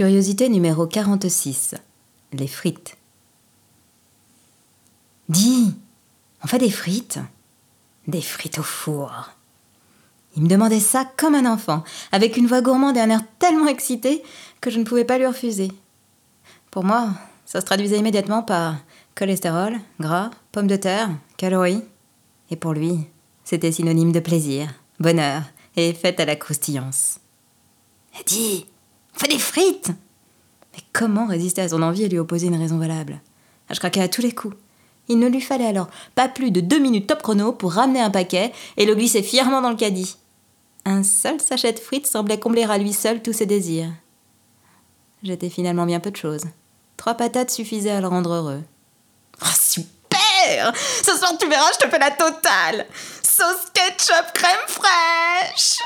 Curiosité numéro 46. Les frites. Dis, on fait des frites? Des frites au four. Il me demandait ça comme un enfant, avec une voix gourmande et un air tellement excité que je ne pouvais pas lui refuser. Pour moi, ça se traduisait immédiatement par cholestérol, gras, pommes de terre, calories. Et pour lui, c'était synonyme de plaisir, bonheur et fête à la croustillance. Dis, Fais des frites Mais comment résister à son envie et lui opposer une raison valable? Je craquais à tous les coups. Il ne lui fallait alors pas plus de deux minutes top chrono pour ramener un paquet et le glisser fièrement dans le caddie. Un seul sachet de frites semblait combler à lui seul tous ses désirs. J'étais finalement bien peu de choses. Trois patates suffisaient à le rendre heureux. Oh, super Ce soir, tu verras, je te fais la totale Sauce ketchup crème fraîche